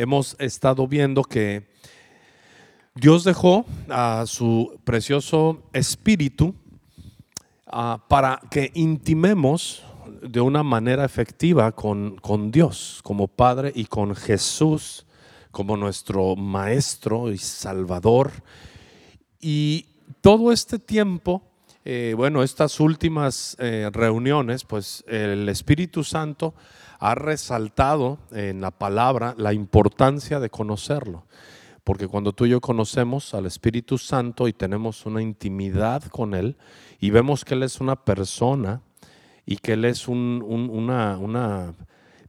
hemos estado viendo que Dios dejó a su precioso espíritu ah, para que intimemos de una manera efectiva con, con Dios como Padre y con Jesús como nuestro Maestro y Salvador. Y todo este tiempo, eh, bueno, estas últimas eh, reuniones, pues el Espíritu Santo ha resaltado en la palabra la importancia de conocerlo. Porque cuando tú y yo conocemos al Espíritu Santo y tenemos una intimidad con Él y vemos que Él es una persona y que Él es una, una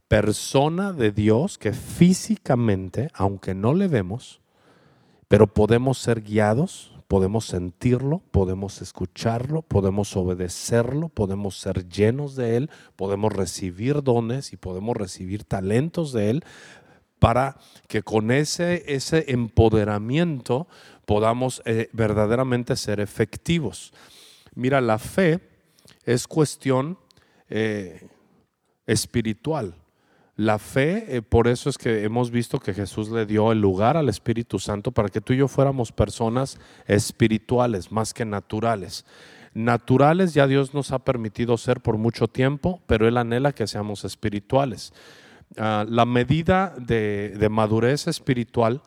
persona de Dios que físicamente, aunque no le vemos, pero podemos ser guiados, podemos sentirlo, podemos escucharlo, podemos obedecerlo, podemos ser llenos de Él, podemos recibir dones y podemos recibir talentos de Él para que con ese, ese empoderamiento podamos eh, verdaderamente ser efectivos. Mira, la fe es cuestión eh, espiritual. La fe, eh, por eso es que hemos visto que Jesús le dio el lugar al Espíritu Santo para que tú y yo fuéramos personas espirituales más que naturales. Naturales ya Dios nos ha permitido ser por mucho tiempo, pero Él anhela que seamos espirituales. Ah, la medida de, de madurez espiritual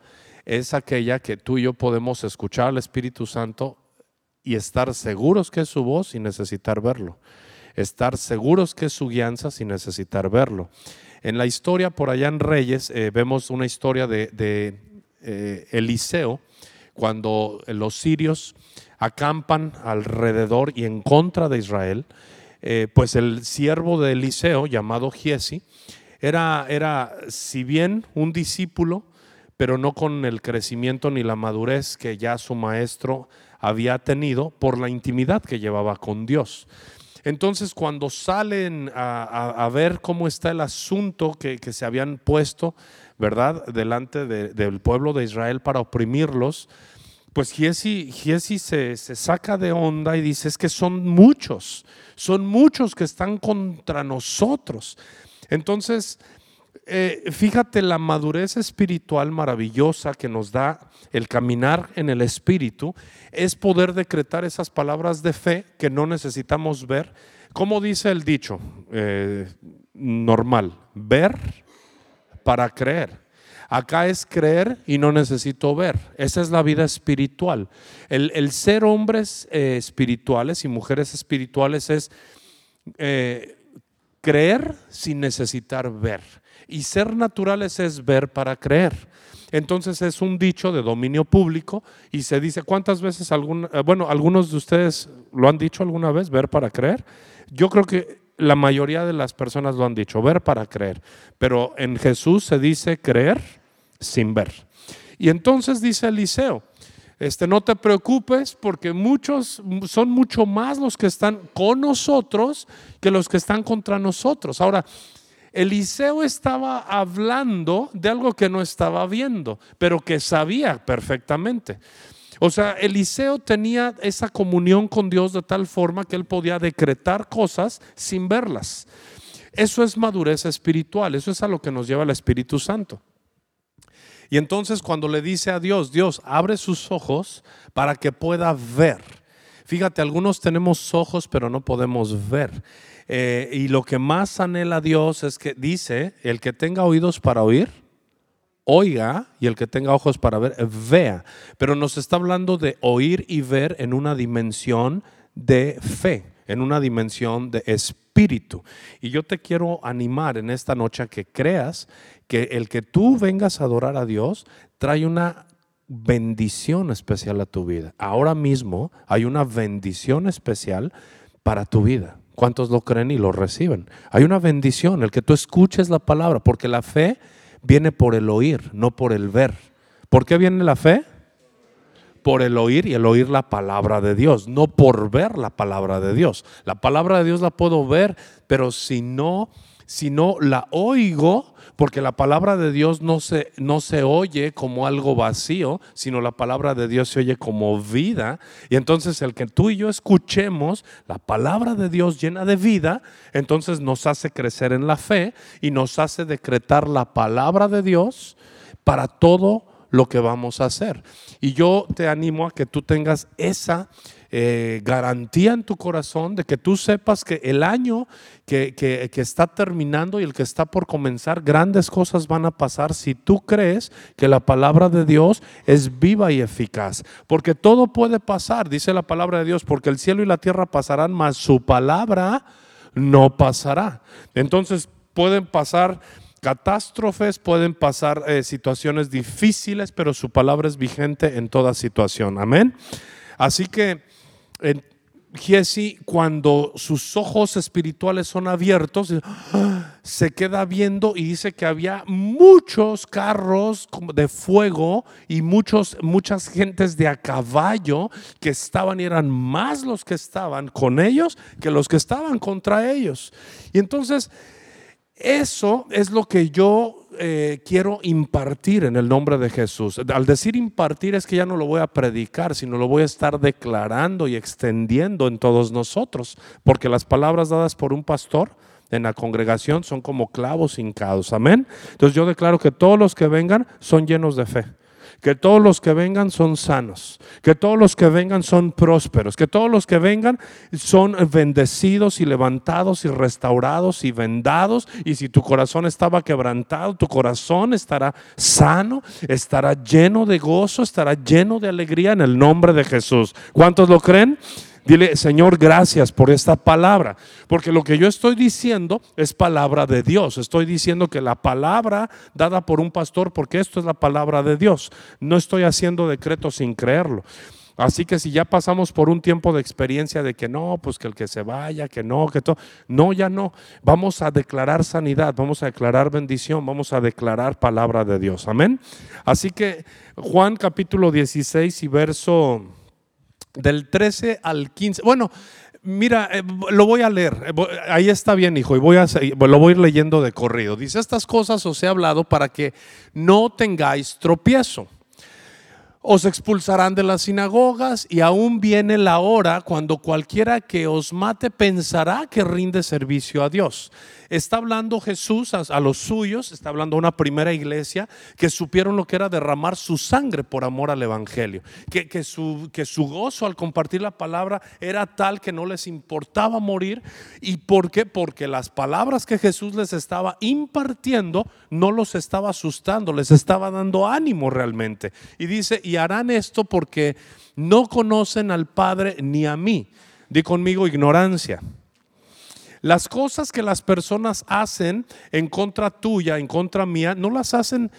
es aquella que tú y yo podemos escuchar al Espíritu Santo y estar seguros que es su voz sin necesitar verlo. Estar seguros que es su guianza sin necesitar verlo. En la historia, por allá en Reyes, eh, vemos una historia de, eh, Eliseo, cuando los sirios acampan alrededor y en contra de Israel, eh, pues el siervo de Eliseo, llamado Giesi, era, era, si bien un discípulo, pero no con el crecimiento ni la madurez que ya su maestro había tenido por la intimidad que llevaba con Dios. Entonces, cuando salen a, ver cómo está el asunto que, se habían puesto, ¿verdad?, delante del pueblo de Israel para oprimirlos, pues Giesi, se, se, saca de onda y dice, es que son muchos, son muchos que están contra nosotros. Entonces, eh, fíjate la madurez espiritual maravillosa que nos da el caminar en el Espíritu, es poder decretar esas palabras de fe que no necesitamos ver. ¿Cómo dice el dicho eh, normal? Ver para creer. Acá es creer y no necesito ver. Esa es la vida espiritual. El, ser hombres eh, espirituales y mujeres espirituales es creer sin necesitar ver. Y ser naturales es ver para creer. Entonces es un dicho de dominio público y se dice, ¿cuántas veces algún, eh, bueno, algunos de ustedes lo han dicho alguna vez, ver para creer? Yo creo que la mayoría de las personas lo han dicho, ver para creer, pero en Jesús se dice creer sin ver. Y entonces dice Eliseo, este, no te preocupes porque muchos son mucho más los que están con nosotros que los que están contra nosotros. Ahora, Eliseo estaba hablando de algo que no estaba viendo, pero que sabía perfectamente. O sea, Eliseo tenía esa comunión con Dios de tal forma que él podía decretar cosas sin verlas. Eso es madurez espiritual, eso es a lo que nos lleva el Espíritu Santo. Y entonces cuando le dice a Dios, Dios, abre sus ojos para que pueda ver. Fíjate, algunos tenemos ojos pero no podemos ver. Eh, y lo que más anhela Dios es que dice, el que tenga oídos para oír, oiga, y el que tenga ojos para ver, vea. Pero nos está hablando de oír y ver en una dimensión de fe, en una dimensión de espíritu. Y yo te quiero animar en esta noche a que creas que el que tú vengas a adorar a Dios trae una bendición especial a tu vida. Ahora mismo hay una bendición especial para tu vida. ¿Cuántos lo creen y lo reciben? Hay una bendición, el que tú escuches la palabra, porque la fe viene por el oír, no por el ver. ¿Por qué viene la fe? Por el oír y el oír la palabra de Dios, no por ver la palabra de Dios. La palabra de Dios la puedo ver, pero si no, si no la oigo, porque la palabra de Dios no se, no se oye como algo vacío, sino la palabra de Dios se oye como vida. Y entonces el que tú y yo escuchemos la palabra de Dios llena de vida, entonces nos hace crecer en la fe y nos hace decretar la palabra de Dios para todo lo que vamos a hacer. Y yo te animo a que tú tengas esa eh, garantía en tu corazón de que tú sepas que el año que, que, está terminando y el que está por comenzar, grandes cosas van a pasar si tú crees que la palabra de Dios es viva y eficaz. Porque todo puede pasar, dice la palabra de Dios, porque el cielo y la tierra pasarán, mas su palabra no pasará. Entonces pueden pasar catástrofes, pueden pasar eh, situaciones difíciles, pero su palabra es vigente en toda situación. Amén. Así que Jesse, cuando sus ojos espirituales son abiertos, se queda viendo y dice que había muchos carros de fuego y muchos, muchas gentes de a caballo que estaban y eran más los que estaban con ellos que los que estaban contra ellos. Y entonces, eso es lo que yo eh, quiero impartir en el nombre de Jesús. Al decir impartir es que ya no lo voy a predicar, sino lo voy a estar declarando y extendiendo en todos nosotros, porque las palabras dadas por un pastor en la congregación son como clavos hincados. Amén. Entonces yo declaro que todos los que vengan son llenos de fe que todos los que vengan son sanos, que todos los que vengan son prósperos, que todos los que vengan son bendecidos y levantados y restaurados y vendados. Y si tu corazón estaba quebrantado, tu corazón estará sano, estará lleno de gozo, estará lleno de alegría en el nombre de Jesús. ¿Cuántos lo creen? Dile, Señor, gracias por esta palabra, porque lo que yo estoy diciendo es palabra de Dios. Estoy diciendo que la palabra dada por un pastor, porque esto es la palabra de Dios. No estoy haciendo decretos sin creerlo. Así que si ya pasamos por un tiempo de experiencia de que no, pues que el que se vaya, que no, que todo, no, ya no. Vamos a declarar sanidad, vamos a declarar bendición, vamos a declarar palabra de Dios. Amén. Así que Juan capítulo 16 y verso del 13 al 15. Bueno, mira, eh, lo voy a leer. Eh, ahí está bien, hijo, y voy a, lo voy a ir leyendo de corrido. Dice, estas cosas os he hablado para que no tengáis tropiezo. Os expulsarán de las sinagogas y aún viene la hora cuando cualquiera que os mate pensará que rinde servicio a Dios está hablando Jesús a, los suyos, está hablando a una primera iglesia que supieron lo que era derramar su sangre por amor al Evangelio, que, que, su, que su gozo al compartir la palabra era tal que no les importaba morir. ¿Y por qué? Porque las palabras que Jesús les estaba impartiendo no los estaba asustando, les estaba dando ánimo realmente. Y dice, y harán esto porque no conocen al Padre ni a mí. Di conmigo ignorancia. Las cosas que las personas hacen en contra tuya, en contra mía, no las hacen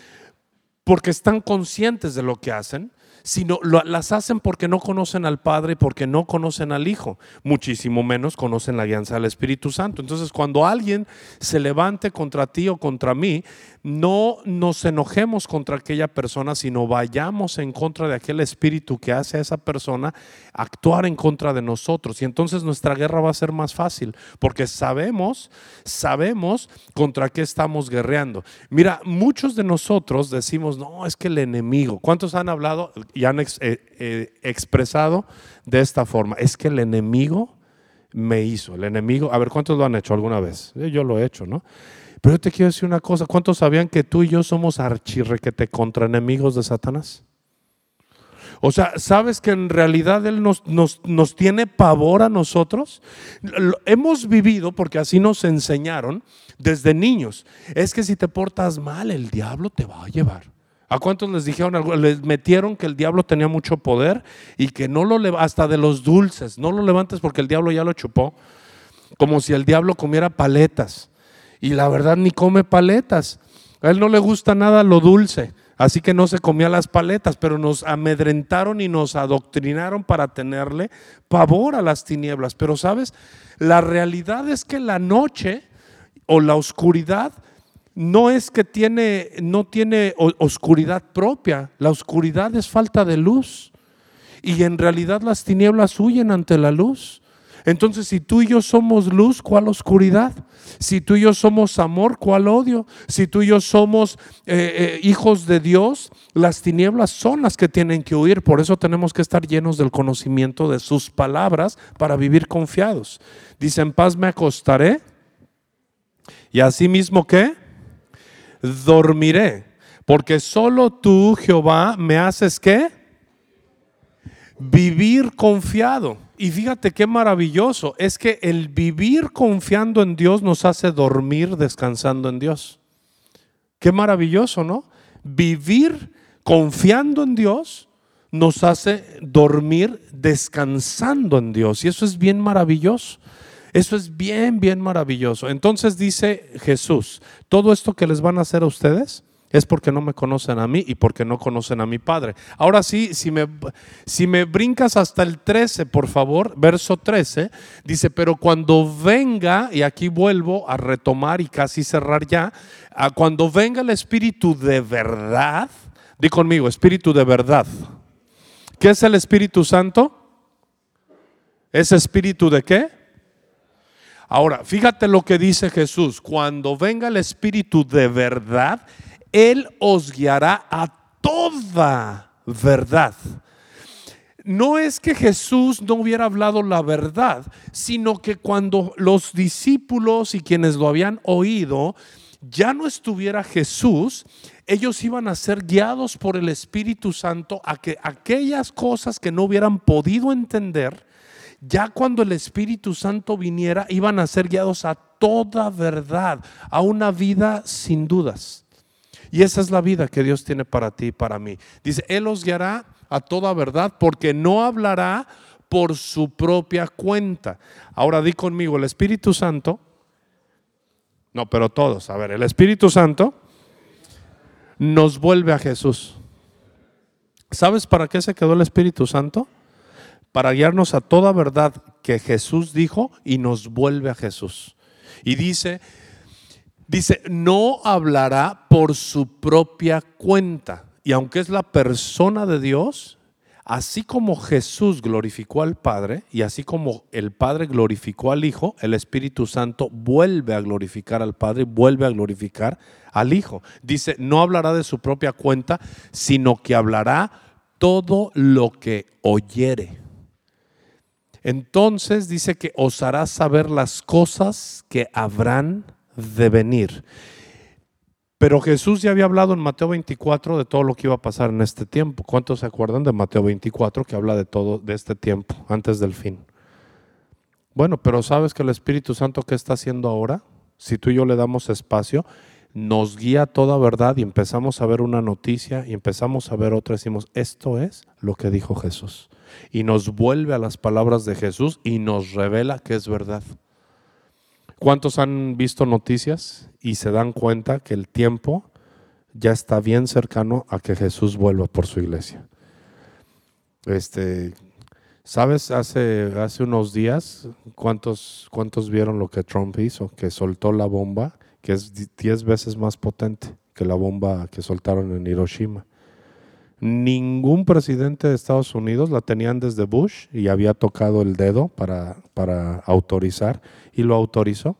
porque están conscientes de lo que hacen, sino las hacen porque no conocen al Padre y porque no conocen al Hijo, muchísimo menos conocen la alianza del Espíritu Santo. Entonces, cuando alguien se levante contra ti o contra mí, no nos enojemos contra aquella persona, sino vayamos en contra de aquel espíritu que hace a esa persona actuar en contra de nosotros. Y entonces nuestra guerra va a ser más fácil, porque sabemos, sabemos contra qué estamos guerreando. Mira, muchos de nosotros decimos, no, es que el enemigo, ¿cuántos han hablado y han eh, eh, expresado de esta forma? Es que el enemigo me hizo, el enemigo, a ver, ¿cuántos lo han hecho alguna vez? Yo lo he hecho, ¿no? Pero yo te quiero decir una cosa, ¿cuántos sabían que tú y yo somos archirrequete contra enemigos de Satanás? O sea, ¿sabes que en realidad Él nos, nos, nos, tiene pavor a nosotros? Hemos vivido, porque así nos enseñaron desde niños, es que si te portas mal, el diablo te va a llevar. ¿A cuántos les dijeron algo? Les metieron que el diablo tenía mucho poder y que no lo hasta de los dulces, no lo levantes porque el diablo ya lo chupó, como si el diablo comiera paletas y la verdad ni come paletas. A él no le gusta nada lo dulce, así que no se comía las paletas, pero nos amedrentaron y nos adoctrinaron para tenerle pavor a las tinieblas. Pero sabes, la realidad es que la noche o la oscuridad no es que tiene, no tiene oscuridad propia, la oscuridad es falta de luz. Y en realidad las tinieblas huyen ante la luz. Entonces, si tú y yo somos luz, ¿cuál oscuridad? Si tú y yo somos amor, ¿cuál odio? Si tú y yo somos eh, eh, hijos de Dios, las tinieblas son las que tienen que huir. Por eso tenemos que estar llenos del conocimiento de sus palabras para vivir confiados. Dice, en paz me acostaré y así mismo que dormiré Porque solo tú, Jehová, me haces qué? Vivir confiado. Y fíjate qué maravilloso. Es que el vivir confiando en Dios nos hace dormir descansando en Dios. Qué maravilloso, ¿no? Vivir confiando en Dios nos hace dormir descansando en Dios. Y eso es bien maravilloso. Eso es bien, bien maravilloso. Entonces dice Jesús, todo esto que les van a hacer a ustedes es porque no me conocen a mí y porque no conocen a mi Padre. Ahora sí, si me, si me brincas hasta el 13, por favor, verso 13, dice, pero cuando venga, y aquí vuelvo a retomar y casi cerrar ya, cuando venga el Espíritu de verdad, di conmigo, Espíritu de verdad. ¿Qué es el Espíritu Santo? ¿Es Espíritu de qué? Ahora, fíjate lo que dice Jesús, cuando venga el Espíritu de verdad, Él os guiará a toda verdad. No es que Jesús no hubiera hablado la verdad, sino que cuando los discípulos y quienes lo habían oído ya no estuviera Jesús, ellos iban a ser guiados por el Espíritu Santo a que aquellas cosas que no hubieran podido entender, ya cuando el Espíritu Santo viniera, iban a ser guiados a toda verdad, a una vida sin dudas. Y esa es la vida que Dios tiene para ti y para mí. Dice, Él os guiará a toda verdad porque no hablará por su propia cuenta. Ahora di conmigo, el Espíritu Santo no, pero todos. A ver, el Espíritu Santo nos vuelve a Jesús. ¿Sabes para qué se quedó el Espíritu Santo? Para guiarnos a toda verdad que Jesús dijo y nos vuelve a Jesús. Y dice, dice, no hablará por su propia cuenta. Y aunque es la persona de Dios, Así como Jesús glorificó al Padre y así como el Padre glorificó al Hijo, el Espíritu Santo vuelve a glorificar al Padre vuelve a glorificar al Hijo. Dice, no hablará de su propia cuenta, sino que hablará todo lo que oyere. Entonces dice que os hará saber las cosas que habrán de venir. Pero Jesús ya había hablado en Mateo 24 de todo lo que iba a pasar en este tiempo. ¿Cuántos se acuerdan de Mateo 24 que habla de todo de este tiempo antes del fin? Bueno, pero ¿sabes que el Espíritu Santo qué está haciendo ahora? Si tú y yo le damos espacio, nos guía toda verdad y empezamos a ver una noticia y empezamos a ver otra, decimos, esto es lo que dijo Jesús. Y nos vuelve a las palabras de Jesús y nos revela que es verdad. ¿Cuántos han visto noticias y se dan cuenta que el tiempo ya está bien cercano a que Jesús vuelva por su iglesia? Este, ¿Sabes? Hace, hace unos días, ¿cuántos, ¿cuántos vieron lo que Trump hizo? Que soltó la bomba, que es diez veces más potente que la bomba que soltaron en Hiroshima. Ningún presidente de Estados Unidos la tenían desde Bush y había tocado el dedo para, para autorizar y lo autorizó.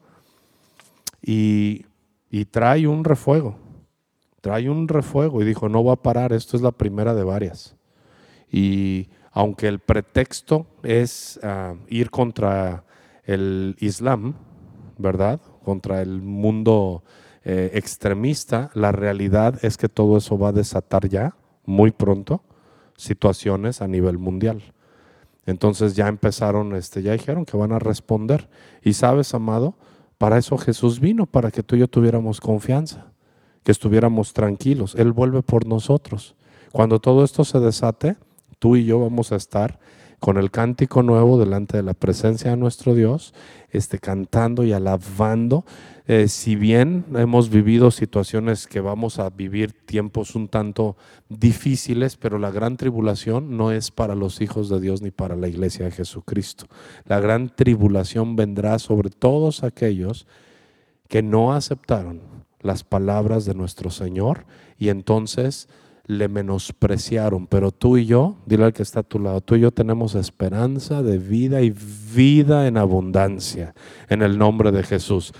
Y, y trae un refuego, trae un refuego y dijo, no va a parar, esto es la primera de varias. Y aunque el pretexto es ah, ir contra el Islam, ¿verdad? Contra el mundo eh, extremista, la realidad es que todo eso va a desatar ya muy pronto situaciones a nivel mundial. Entonces ya empezaron, este, ya dijeron que van a responder. Y sabes, amado, para eso Jesús vino, para que tú y yo tuviéramos confianza, que estuviéramos tranquilos. Él vuelve por nosotros. Cuando todo esto se desate, tú y yo vamos a estar con el cántico nuevo delante de la presencia de nuestro Dios, este, cantando y alabando. Eh, si bien hemos vivido situaciones que vamos a vivir tiempos un tanto difíciles, pero la gran tribulación no es para los hijos de Dios ni para la iglesia de Jesucristo. La gran tribulación vendrá sobre todos aquellos que no aceptaron las palabras de nuestro Señor y entonces le menospreciaron, pero tú y yo, dile al que está a tu lado, tú y yo tenemos esperanza de vida y vida en abundancia en el nombre de Jesús.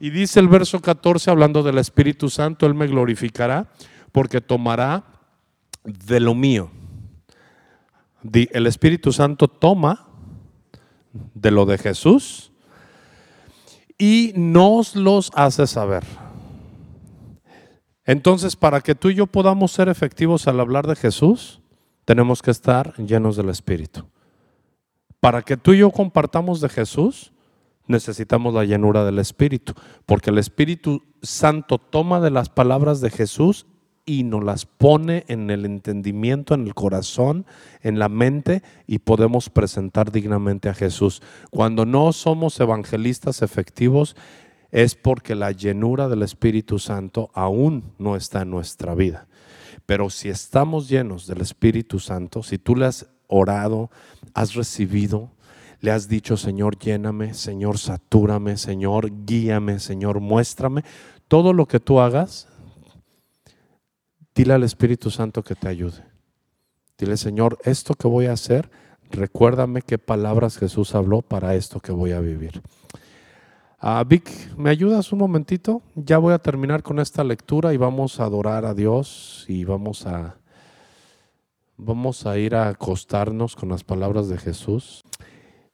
Y dice el verso 14, hablando del Espíritu Santo, Él me glorificará porque tomará de lo mío. El Espíritu Santo toma de lo de Jesús y nos los hace saber. Entonces, para que tú y yo podamos ser efectivos al hablar de Jesús, tenemos que estar llenos del Espíritu. Para que tú y yo compartamos de Jesús, necesitamos la llenura del Espíritu, porque el Espíritu Santo toma de las palabras de Jesús y nos las pone en el entendimiento, en el corazón, en la mente y podemos presentar dignamente a Jesús. Cuando no somos evangelistas efectivos es porque la llenura del Espíritu Santo aún no está en nuestra vida. Pero si estamos llenos del Espíritu Santo, si tú le has orado, has recibido, le has dicho, Señor, lléname, Señor, satúrame, Señor, guíame, Señor, muéstrame, todo lo que tú hagas, dile al Espíritu Santo que te ayude. Dile, Señor, esto que voy a hacer, recuérdame qué palabras Jesús habló para esto que voy a vivir. Ah, Vic, ¿me ayudas un momentito? Ya voy a terminar con esta lectura y vamos a adorar a Dios y vamos a, vamos a ir a acostarnos con las palabras de Jesús.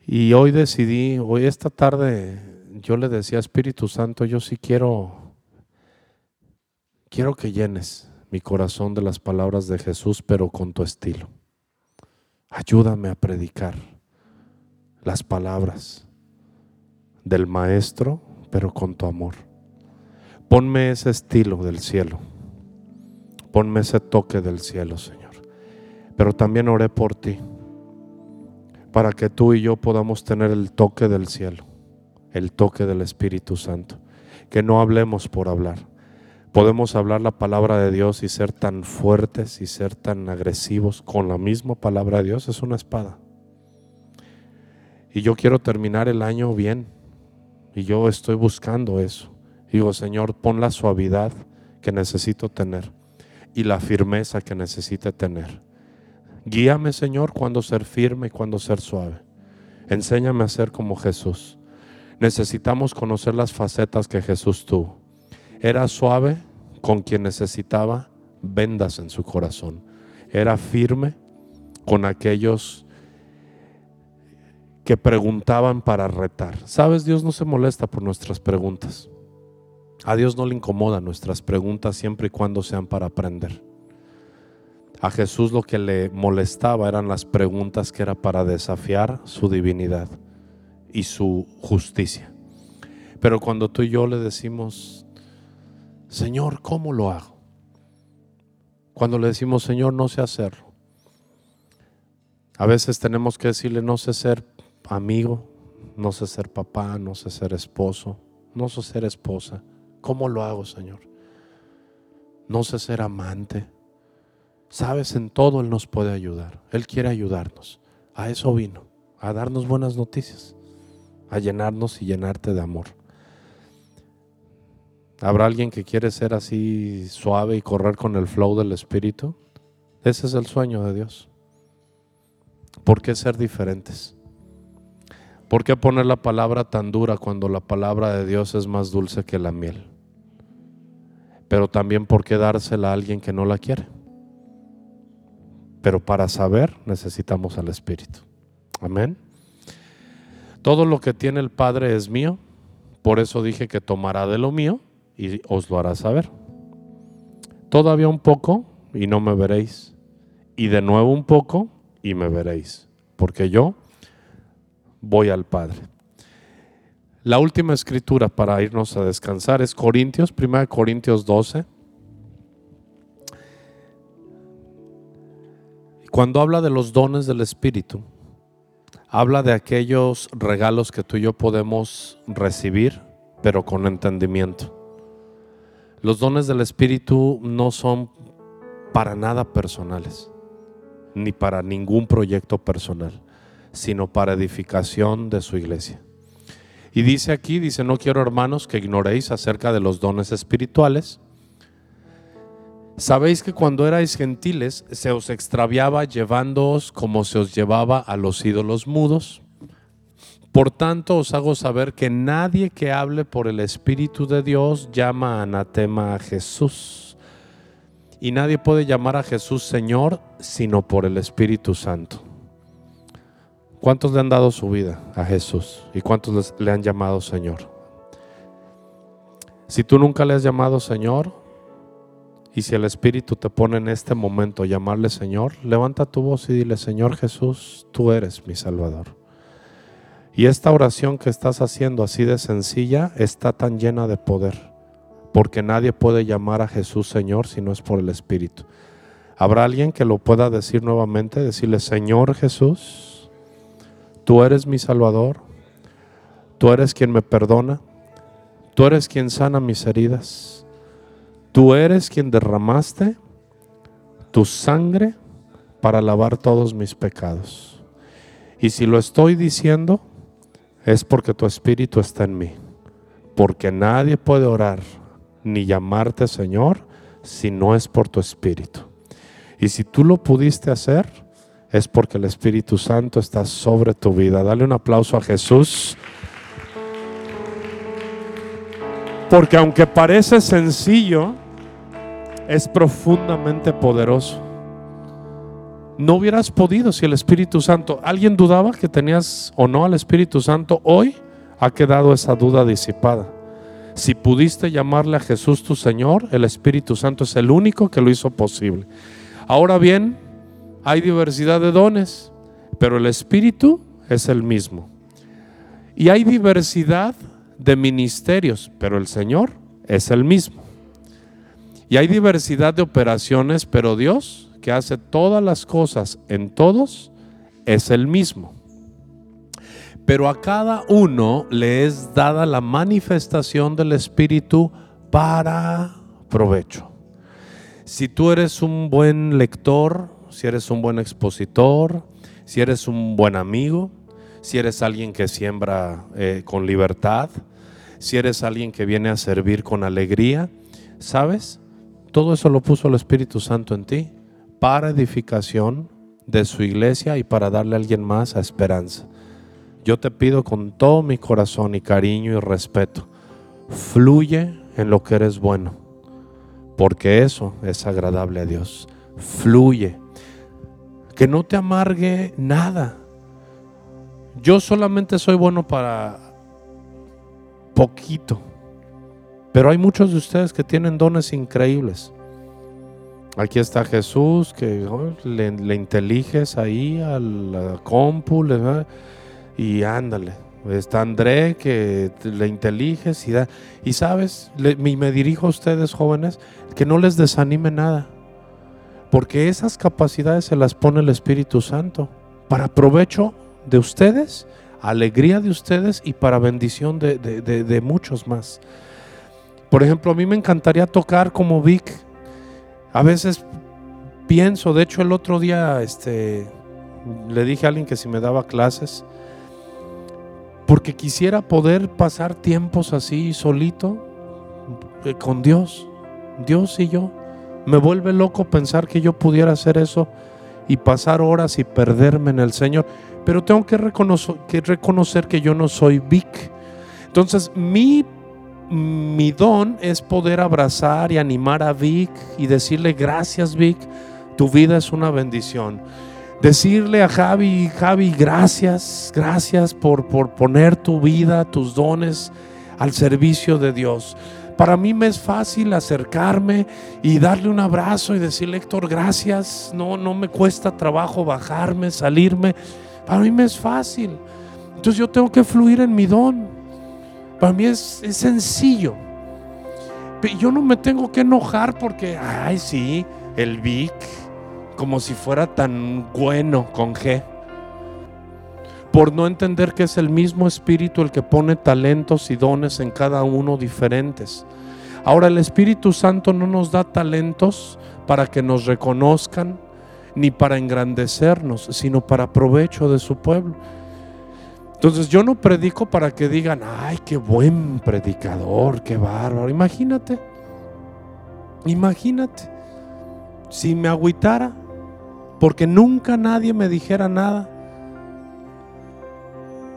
Y hoy decidí, hoy esta tarde, yo le decía, Espíritu Santo, yo sí quiero, quiero que llenes mi corazón de las palabras de Jesús, pero con tu estilo. Ayúdame a predicar las palabras del Maestro, pero con tu amor. Ponme ese estilo del cielo. Ponme ese toque del cielo, Señor. Pero también oré por ti, para que tú y yo podamos tener el toque del cielo, el toque del Espíritu Santo. Que no hablemos por hablar. Podemos hablar la palabra de Dios y ser tan fuertes y ser tan agresivos con la misma palabra de Dios. Es una espada. Y yo quiero terminar el año bien, y yo estoy buscando eso. Digo, Señor, pon la suavidad que necesito tener y la firmeza que necesite tener. Guíame, Señor, cuando ser firme y cuando ser suave. Enséñame a ser como Jesús. Necesitamos conocer las facetas que Jesús tuvo. Era suave con quien necesitaba vendas en su corazón. Era firme con aquellos que preguntaban para retar. Sabes, Dios no se molesta por nuestras preguntas. A Dios no le incomoda nuestras preguntas siempre y cuando sean para aprender. A Jesús lo que le molestaba eran las preguntas que era para desafiar su divinidad y su justicia. Pero cuando tú y yo le decimos, Señor, ¿cómo lo hago? Cuando le decimos, Señor, no sé hacerlo. A veces tenemos que decirle, no sé ser amigo, no sé ser papá, no sé ser esposo, no sé ser esposa. ¿Cómo lo hago, Señor? No sé ser amante. Sabes, en todo Él nos puede ayudar. Él quiere ayudarnos. A eso vino, a darnos buenas noticias, a llenarnos y llenarte de amor. ¿Habrá alguien que quiere ser así suave y correr con el flow del Espíritu? Ese es el sueño de Dios. ¿Por qué ser diferentes? ¿Por qué poner la palabra tan dura cuando la palabra de Dios es más dulce que la miel? Pero también por qué dársela a alguien que no la quiere. Pero para saber necesitamos al Espíritu. Amén. Todo lo que tiene el Padre es mío. Por eso dije que tomará de lo mío y os lo hará saber. Todavía un poco y no me veréis. Y de nuevo un poco y me veréis. Porque yo voy al Padre. La última escritura para irnos a descansar es Corintios, 1 Corintios 12. Cuando habla de los dones del Espíritu, habla de aquellos regalos que tú y yo podemos recibir, pero con entendimiento. Los dones del Espíritu no son para nada personales, ni para ningún proyecto personal sino para edificación de su iglesia. Y dice aquí, dice, no quiero hermanos que ignoréis acerca de los dones espirituales. Sabéis que cuando erais gentiles se os extraviaba llevándoos como se os llevaba a los ídolos mudos. Por tanto os hago saber que nadie que hable por el Espíritu de Dios llama anatema a Jesús. Y nadie puede llamar a Jesús Señor sino por el Espíritu Santo. ¿Cuántos le han dado su vida a Jesús? ¿Y cuántos le han llamado Señor? Si tú nunca le has llamado Señor, Y si el Espíritu te pone en este momento llamarle Señor, levanta tu voz y dile, Señor Jesús, tú eres mi Salvador. Y esta oración que estás haciendo así de sencilla está tan llena de poder, porque nadie puede llamar a Jesús Señor si no es por el Espíritu. ¿Habrá alguien que lo pueda decir nuevamente? Decirle, Señor Jesús, tú eres mi Salvador, tú eres quien me perdona, tú eres quien sana mis heridas Tú eres quien derramaste tu sangre para lavar todos mis pecados. Y si lo estoy diciendo, es porque tu espíritu está en mí. Porque nadie puede orar ni llamarte Señor si no es por tu espíritu. Y si tú lo pudiste hacer, es porque el Espíritu Santo está sobre tu vida. Dale un aplauso a Jesús. Porque aunque parece sencillo, es profundamente poderoso. No hubieras podido si el Espíritu Santo, ¿alguien dudaba que tenías o no al Espíritu Santo? Hoy ha quedado esa duda disipada. Si pudiste llamarle a Jesús tu Señor, el Espíritu Santo es el único que lo hizo posible. Ahora bien, hay diversidad de dones, pero el Espíritu es el mismo. Y hay diversidad de ministerios, pero el Señor es el mismo. Y hay diversidad de operaciones, pero Dios, que hace todas las cosas en todos, es el mismo. Pero a cada uno le es dada la manifestación del Espíritu para provecho. Si tú eres un buen lector, si eres un buen expositor, si eres un buen amigo, si eres alguien que siembra eh, con libertad, si eres alguien que viene a servir con alegría, ¿sabes? Todo eso lo puso el Espíritu Santo en ti para edificación de su iglesia y para darle a alguien más a esperanza. Yo te pido con todo mi corazón y cariño y respeto, fluye en lo que eres bueno, porque eso es agradable a Dios. Fluye. Que no te amargue nada. Yo solamente soy bueno para poquito pero hay muchos de ustedes que tienen dones increíbles. Aquí está Jesús, que le, inteliges ahí al compu, y ándale. Está André, que le inteliges y da. Y sabes, me dirijo a ustedes jóvenes, que no les desanime nada. Porque esas capacidades se las pone el Espíritu Santo para provecho de ustedes, alegría de ustedes y para bendición de muchos más. Por ejemplo, a mí me encantaría tocar como Vic. A veces pienso, de hecho el otro día este, le dije a alguien que si me daba clases, porque quisiera poder pasar tiempos así solito eh, con Dios, Dios y yo. Me vuelve loco pensar que yo pudiera hacer eso y pasar horas y perderme en el Señor. Pero tengo que reconocer que, yo no soy Vic. Entonces mi mi don es poder abrazar y animar a Vic y decirle gracias Vic, tu vida es una bendición. Decirle a Javi, Javi, gracias, gracias por, por poner tu vida, tus dones al servicio de Dios. Para mí me es fácil acercarme y darle un abrazo y decirle, Héctor, gracias. No, no me cuesta trabajo bajarme, salirme. Para mí me es fácil. Entonces yo tengo que fluir en mi don. Para mí es, sencillo. Yo no me tengo que enojar porque, ay, sí, el Vic, como si fuera tan bueno con G. Por no entender que es el mismo Espíritu el que pone talentos y dones en cada uno diferentes. Ahora el Espíritu Santo no nos da talentos para que nos reconozcan ni para engrandecernos, sino para provecho de su pueblo. Entonces yo no predico para que digan, ay, qué buen predicador, qué bárbaro. Imagínate, imagínate, si me agüitara, porque nunca nadie me dijera nada.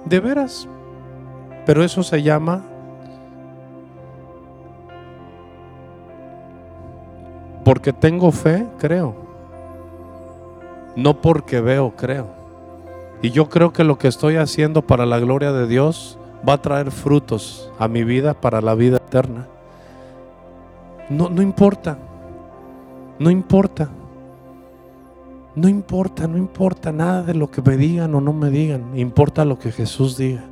De veras. Pero eso se llama porque tengo fe, creo. No porque veo, creo. Y yo creo que lo que estoy haciendo para la gloria de Dios va a traer frutos a mi vida para la vida eterna. No, no importa. No importa. No importa, no importa nada de lo que me digan o no me digan. Importa lo que Jesús diga.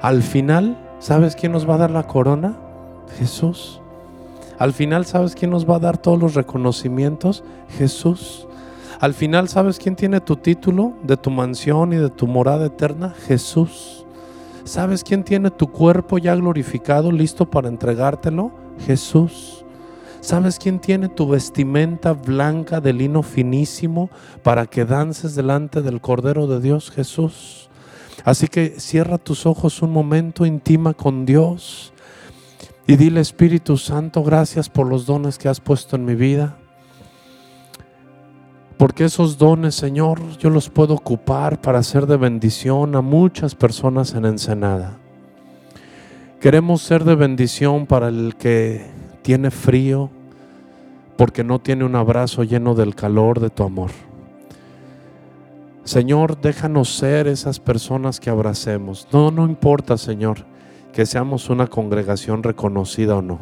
Al final, ¿sabes quién nos va a dar la corona? Jesús. Al final, ¿sabes quién nos va a dar todos los reconocimientos? Jesús. Al final, ¿sabes quién tiene tu título de tu mansión y de tu morada eterna? Jesús. ¿Sabes quién tiene tu cuerpo ya glorificado, listo para entregártelo? Jesús. ¿Sabes quién tiene tu vestimenta blanca de lino finísimo para que dances delante del Cordero de Dios, Jesús? Así que cierra tus ojos un momento, intima con Dios y dile Espíritu Santo, gracias por los dones que has puesto en mi vida. Porque esos dones, Señor, yo los puedo ocupar para hacer de bendición a muchas personas en Ensenada. Queremos ser de bendición para el que tiene frío porque no tiene un abrazo lleno del calor de tu amor. Señor, déjanos ser esas personas que abracemos. No, no importa, Señor, que seamos una congregación reconocida o no.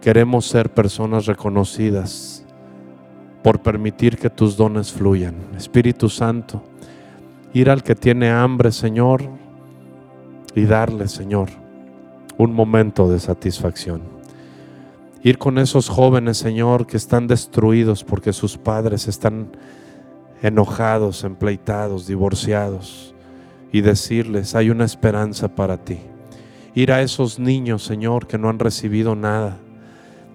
Queremos ser personas reconocidas por permitir que tus dones fluyan. Espíritu Santo, ir al que tiene hambre, Señor, y darle, Señor, un momento de satisfacción. Ir con esos jóvenes, Señor, que están destruidos porque sus padres están enojados, empleitados, divorciados, y decirles, hay una esperanza para ti. Ir a esos niños, Señor, que no han recibido nada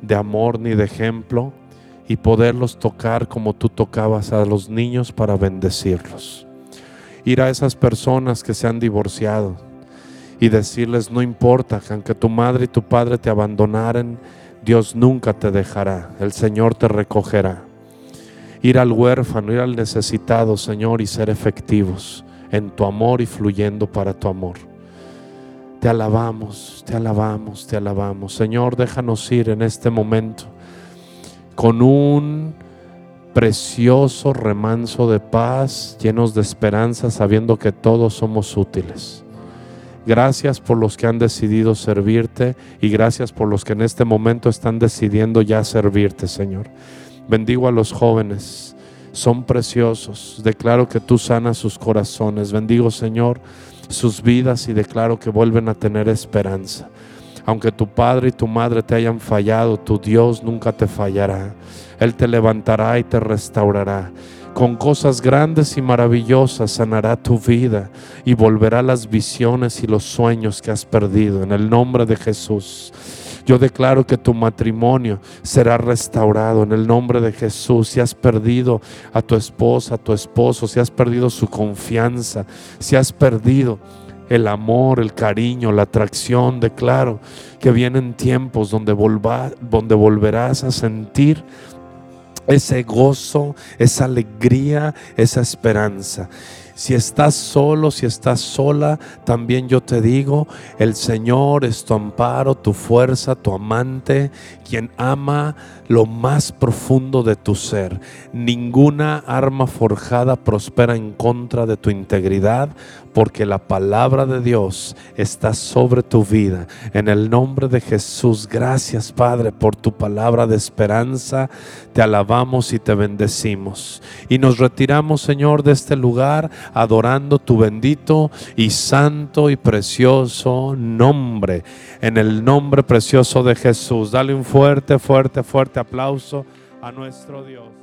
de amor ni de ejemplo, y poderlos tocar como tú tocabas a los niños para bendecirlos. Ir a esas personas que se han divorciado y decirles, no importa que aunque tu madre y tu padre te abandonaren, Dios nunca te dejará, el Señor te recogerá. Ir al huérfano, ir al necesitado, Señor, y ser efectivos en tu amor y fluyendo para tu amor. Te alabamos, te alabamos, te alabamos. Señor, déjanos ir en este momento con un precioso remanso de paz, llenos de esperanza, sabiendo que todos somos útiles. Gracias por los que han decidido servirte y gracias por los que en este momento están decidiendo ya servirte, Señor. Bendigo a los jóvenes, son preciosos. Declaro que tú sanas sus corazones. Bendigo, Señor, sus vidas y declaro que vuelven a tener esperanza. Aunque tu padre y tu madre te hayan fallado, tu Dios nunca te fallará. Él te levantará y te restaurará con cosas grandes y maravillosas sanará tu vida y volverá las visiones y los sueños que has perdido. En el nombre de Jesús. Yo declaro que tu matrimonio será restaurado en el nombre de Jesús. Si has perdido a tu esposa, a tu esposo, si has perdido su confianza, si has perdido el amor, el cariño, la atracción, declaro que vienen tiempos donde, donde volverás a sentir ese gozo, esa alegría, esa esperanza. Si estás solo, si estás sola, también yo te digo, el Señor es tu amparo, tu fuerza, tu amante, quien ama lo más profundo de tu ser. Ninguna arma forjada prospera en contra de tu integridad, porque la palabra de Dios está sobre tu vida. En el nombre de Jesús, gracias Padre por tu palabra de esperanza. Te alabamos y te bendecimos. Y nos retiramos, Señor, de este lugar adorando tu bendito y santo y precioso nombre. En el nombre precioso de Jesús. Dale un fuerte, fuerte, fuerte aplauso a nuestro Dios.